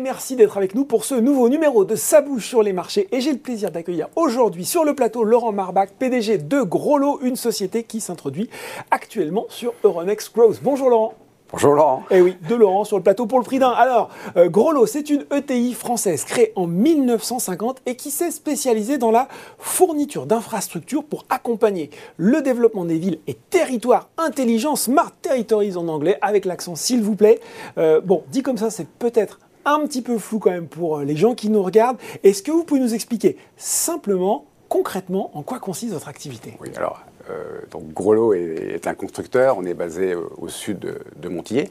merci d'être avec nous pour ce nouveau numéro de Ça bouge sur les marchés. Et j'ai le plaisir d'accueillir aujourd'hui sur le plateau Laurent Marbach, PDG de Groslo, une société qui s'introduit actuellement sur Euronext Growth. Bonjour Laurent. Bonjour Laurent. Eh oui, de Laurent sur le plateau pour le prix d'un. Alors, euh, Groslo, c'est une ETI française créée en 1950 et qui s'est spécialisée dans la fourniture d'infrastructures pour accompagner le développement des villes et territoires intelligents, smart territories en anglais, avec l'accent s'il vous plaît. Euh, bon, dit comme ça, c'est peut-être un petit peu flou quand même pour euh, les gens qui nous regardent. Est-ce que vous pouvez nous expliquer simplement, concrètement, en quoi consiste votre activité? Oui, alors euh, donc Groslo est, un constructeur, on est basé euh, au sud de, Montillet.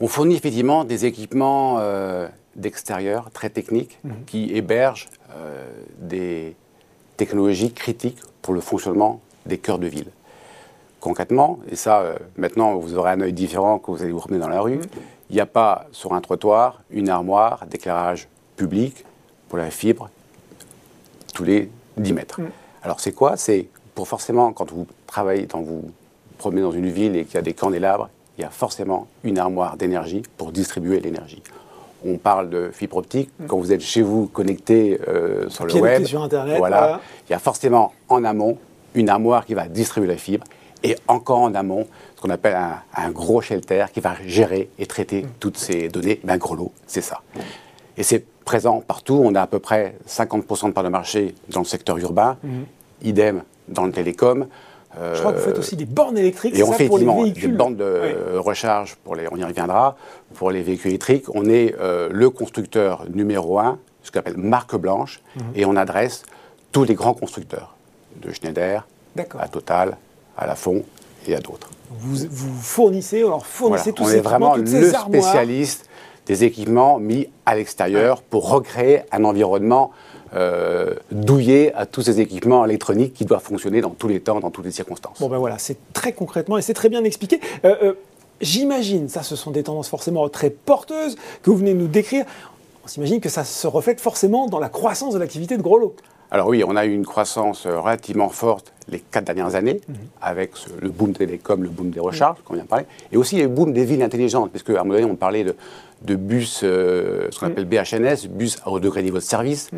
On fournit effectivement des équipements euh, d'extérieur très techniques mhm. qui hébergent des technologies critiques pour le fonctionnement des cœurs de ville. Concrètement, et ça, maintenant, vous aurez un œil différent quand vous allez vous promener dans la rue, mhm. il n'y a pas sur un trottoir une armoire d'éclairage public pour la fibre tous les 10 mètres. Mhm. Alors c'est quoi? C'est pour forcément, quand vous travaillez, quand vous promenez dans une ville et qu'il y a des candélabres, il y a forcément une armoire d'énergie pour distribuer l'énergie. On parle de fibre optique. Mm. Quand vous êtes chez vous connecté euh, sur le web, sur Internet, voilà, il y a forcément en amont une armoire qui va distribuer la fibre et encore en amont ce qu'on appelle un, gros shelter qui va gérer et traiter mm. toutes ces données. Ben, gros lot, c'est ça. Et c'est présent partout. On a à peu près 50% de part de marché dans le secteur urbain. Mm. Idem dans le télécom. Je crois que vous faites aussi des bornes électriques, et on fait pour les véhicules. des bornes de recharge, pour les, on y reviendra, pour les véhicules électriques. On est euh, le constructeur numéro un, ce qu'on appelle marque blanche, mhm. et on adresse tous les grands constructeurs, de Schneider à Total, à Lafon et à d'autres. Vous, vous, fournissez, alors fournissez tous on ces est vraiment le spécialiste des équipements mis à l'extérieur pour recréer un environnement euh, douiller à tous ces équipements électroniques qui doivent fonctionner dans tous les temps, dans toutes les circonstances. Bon ben voilà, c'est très concrètement et c'est très bien expliqué. Euh, euh, j'imagine, ça ce sont des tendances forcément très porteuses que vous venez de nous décrire. On s'imagine que ça se reflète forcément dans la croissance de l'activité de Groslo. Alors oui, on a eu une croissance relativement forte les quatre dernières années, mhm. avec le boom télécom, le boom des recharges, qu'on vient de parler, et aussi le boom des villes intelligentes, puisque à un moment donné, on parlait de, bus, ce qu'on appelle BHNS, bus à haut degré niveau de service.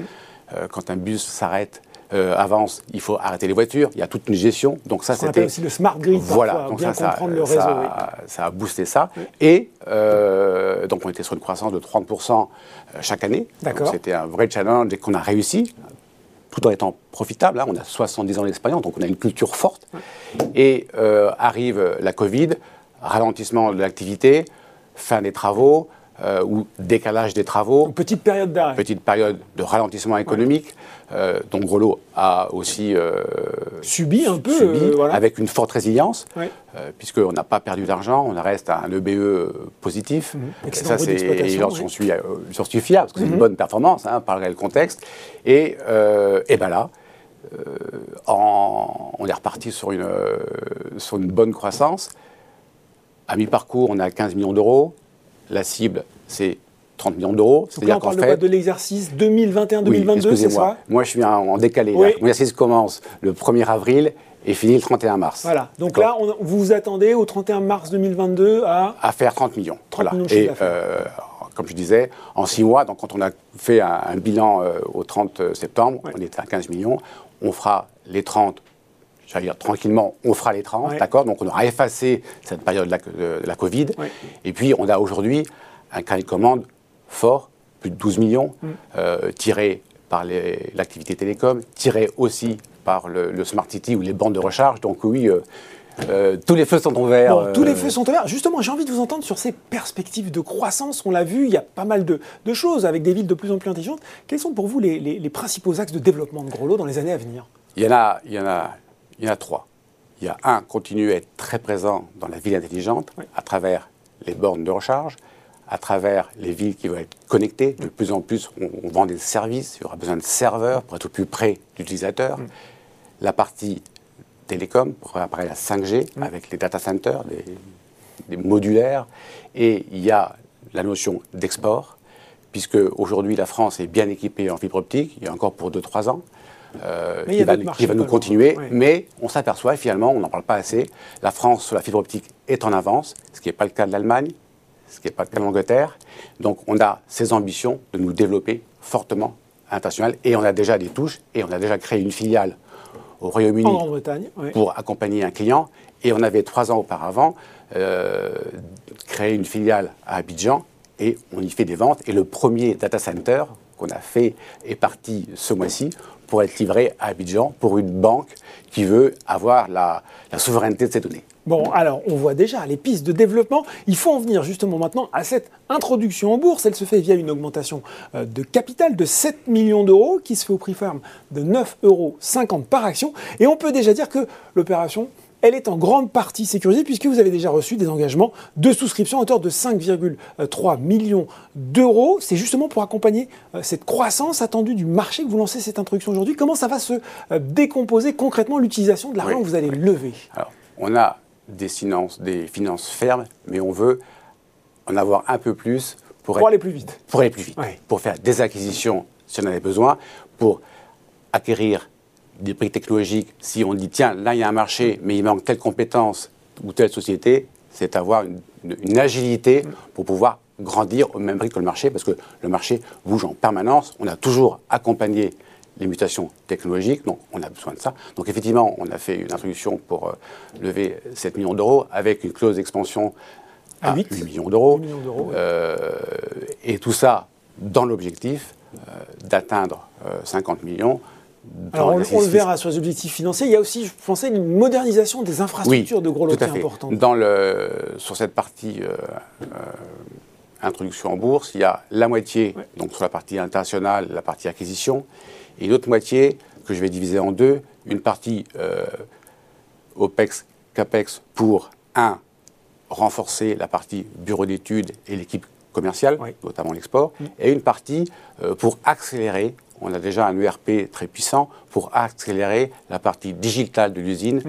Euh, quand un bus s'arrête, euh, avance, il faut arrêter les voitures. Il y a toute une gestion. Donc ça, c'était aussi le smart grid. Voilà, donc bien ça, comprendre le réseau. Ça, a boosté ça. Et euh, donc on était sur une croissance de 30% chaque année. D'accord. C'était un vrai challenge et qu'on a réussi tout en étant profitable. Hein. On a 70 ans d'expérience, donc on a une culture forte. Et arrive la Covid, ralentissement de l'activité, fin des travaux, euh, ou décalage des travaux. Une petite période d'arrêt. Petite période de ralentissement économique. Euh, donc Grelot a aussi euh, subi un peu, avec une forte résilience, puisqu'on n'a pas perdu d'argent, on reste à un EBE positif. Mhm. Et ça, c'est j'en suis, suis fier parce que c'est une mhm. bonne performance, hein, par le contexte. Et, et ben là. on est reparti sur une, sur une bonne croissance. À mi-parcours, on a 15 millions d'euros. La cible, c'est 30 millions d'euros. Donc là, on parle fait... de l'exercice 2021-2022, c'est ça Moi, je suis en, décalé. L'exercice commence le 1er avril et finit le 31 mars. Voilà. Donc là, vous vous attendez au 31 mars 2022 à... À faire 30 millions. 30 millions et euh, comme je disais, en 6 mois, donc quand on a fait un, bilan euh, au 30 septembre, on était à 15 millions. On fera les 30 j'allais dire tranquillement, on fera les 30, d'accord? Donc on aura effacé cette période de la, Covid. Et puis on a aujourd'hui un carnet de commande fort, plus de 12 millions, mm. euh, tiré par l'activité télécom, tiré aussi par le, Smart City ou les bandes de recharge. Donc oui, euh, euh, tous les feux sont ouverts. tous les feux sont ouverts. Justement, j'ai envie de vous entendre sur ces perspectives de croissance. On l'a vu, il y a pas mal de, choses avec des villes de plus en plus intelligentes. Quels sont pour vous les, les principaux axes de développement de Groslo dans les années à venir? Il y, en a, il y en a il y en a trois. Il y a un, continuer à être très présent dans la ville intelligente à travers les bornes de recharge, à travers les villes qui vont être connectées. De plus en plus, on, vend des services, il y aura besoin de serveurs pour être au plus près. Mm. La partie télécom, pour préparer la 5G, mm. avec les data centers, des, modulaires. Et il y a la notion d'export, puisque aujourd'hui la France est bien équipée en fibre optique, il y a encore pour 2-3 ans. Euh, qui, va, nous continuer. Mais on s'aperçoit finalement, on n'en parle pas assez, la France sur la fibre optique est en avance, ce qui n'est pas le cas de l'Allemagne, ce qui n'est pas le cas de l'Angleterre. Donc on a ces ambitions de nous développer fortement international et on a déjà des touches et on a déjà créé une filiale au Royaume-Uni pour accompagner un client. Et on avait trois ans auparavant euh, créé une filiale à Abidjan et on y fait des ventes. Et le premier data center qu'on a fait est parti ce mois-ci pour être livré à Abidjan pour une banque qui veut avoir la, souveraineté de ses données. Bon, alors on voit déjà les pistes de développement. Il faut en venir justement maintenant à cette introduction en bourse. Elle se fait via une augmentation euh, de capital de 7 millions d'euros qui se fait au prix ferme de 9,50 euros par action. Et on peut déjà dire que l'opération elle est en grande partie sécurisée puisque vous avez déjà reçu des engagements de souscription à hauteur de 5,3 millions d'euros. C'est justement pour accompagner euh, cette croissance attendue du marché que vous lancez cette introduction aujourd'hui. Comment ça va se euh, décomposer concrètement l'utilisation de l'argent que vous allez lever? Alors, on a des finances, des finances fermes, mais on veut en avoir un peu plus pour, aller plus vite. Pour aller plus vite. Pour faire des acquisitions si on en avait besoin, pour acquérir des prix technologiques, si on dit tiens, là il y a un marché, mais il manque telle compétence ou telle société, c'est avoir une, agilité pour pouvoir grandir au même prix que le marché, parce que le marché bouge en permanence. On a toujours accompagné les mutations technologiques, donc on a besoin de ça. Donc effectivement, on a fait une introduction pour euh, lever 7 millions d'euros avec une clause d'expansion à, 8, millions d'euros. Euh, et tout ça dans l'objectif euh, d'atteindre 50 millions alors on, le verra sur les objectifs financiers. Il y a aussi, je pensais, une modernisation des infrastructures de gros lots importantes. Dans le, sur cette partie euh, euh, introduction en bourse, il y a la moitié, donc sur la partie internationale, la partie acquisition, et une autre moitié que je vais diviser en deux. Une partie euh, OPEX, CAPEX pour, un, renforcer la partie bureau d'études et l'équipe commerciale, notamment l'export, mm. et une partie pour accélérer on a déjà un ERP très puissant pour accélérer la partie digitale de l'usine.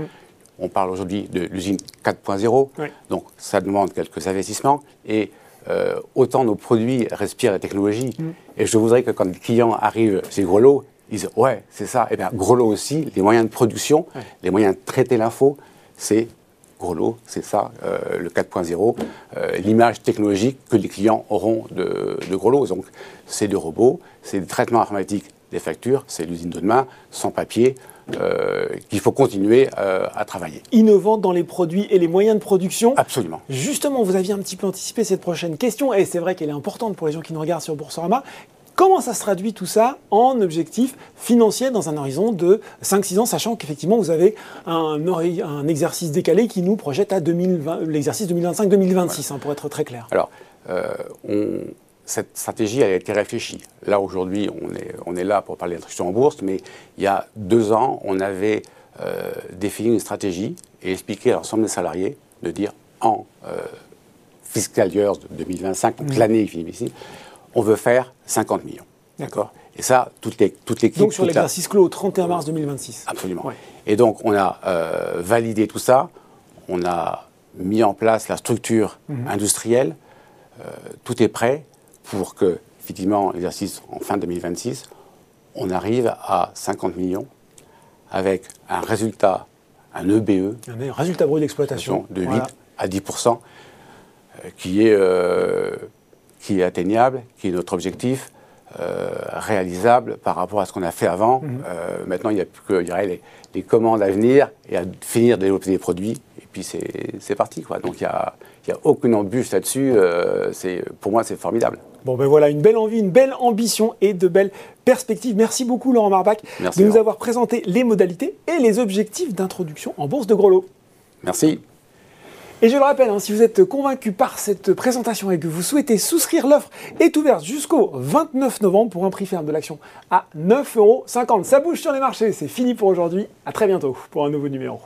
On parle aujourd'hui de l'usine 4.0, donc ça demande quelques investissements. Et euh, autant nos produits respirent la technologie. Et je voudrais que quand les clients arrivent chez Grelot, ils disent Ouais, c'est ça. Et eh bien, Grelot aussi, les moyens de production, les moyens de traiter l'info, c'est C'est ça, euh, le 4.0, euh, l'image technologique que les clients auront de, de Grelot. Donc, c'est des robots, c'est des traitements informatiques des factures, c'est l'usine de demain, sans papier, euh, qu'il faut continuer à travailler. Innovante dans les produits et les moyens de production. Absolument. Justement, vous aviez un petit peu anticipé cette prochaine question, et c'est vrai qu'elle est importante pour les gens qui nous regardent sur Boursorama. Comment ça se traduit tout ça en objectif financier dans un horizon de 5-6 ans, sachant qu'effectivement vous avez un, un, exercice décalé qui nous projette à l'exercice 2025-2026, hein, pour être très clair Alors, euh, cette stratégie elle a été réfléchie. Là, aujourd'hui, on est, on est là pour parler d'instruction en bourse, mais il y a deux ans, on avait euh, défini une stratégie et expliqué à l'ensemble des salariés de dire en euh, fiscal year 2025, donc mmh. l'année qui finit ici, on veut faire 50 millions. D'accord Et ça, toutes les toutes l'équipe. Donc sur l'exercice clos au 31 mars 2026. Absolument. Et donc on a euh, validé tout ça, on a mis en place la structure mhm. industrielle, euh, tout est prêt pour que, effectivement, l'exercice en fin 2026, on arrive à 50 millions avec un résultat, un EBE. E, un résultat brut d'exploitation. De 8 à 10% euh, qui est qui est atteignable, qui est notre objectif, euh, réalisable par rapport à ce qu'on a fait avant. Mhm. Euh, maintenant, il n'y a plus que les, les, commandes à venir et à finir de développer des produits. Et puis, c'est parti. Quoi. Donc, il n'y a, a, aucune embûche là-dessus. Euh, pour moi, c'est formidable. Bon, ben voilà, une belle envie, une belle ambition et de belles perspectives. Merci beaucoup, Laurent Marbach, de nous avoir présenté les modalités et les objectifs d'introduction en bourse de Grelot. Merci. Et je le rappelle, hein, si vous êtes convaincu par cette présentation et que vous souhaitez souscrire, l'offre est ouverte jusqu'au 29 novembre pour un prix ferme de l'action à 9,50 euros. Ça bouge sur les marchés, c'est fini pour aujourd'hui. À très bientôt pour un nouveau numéro.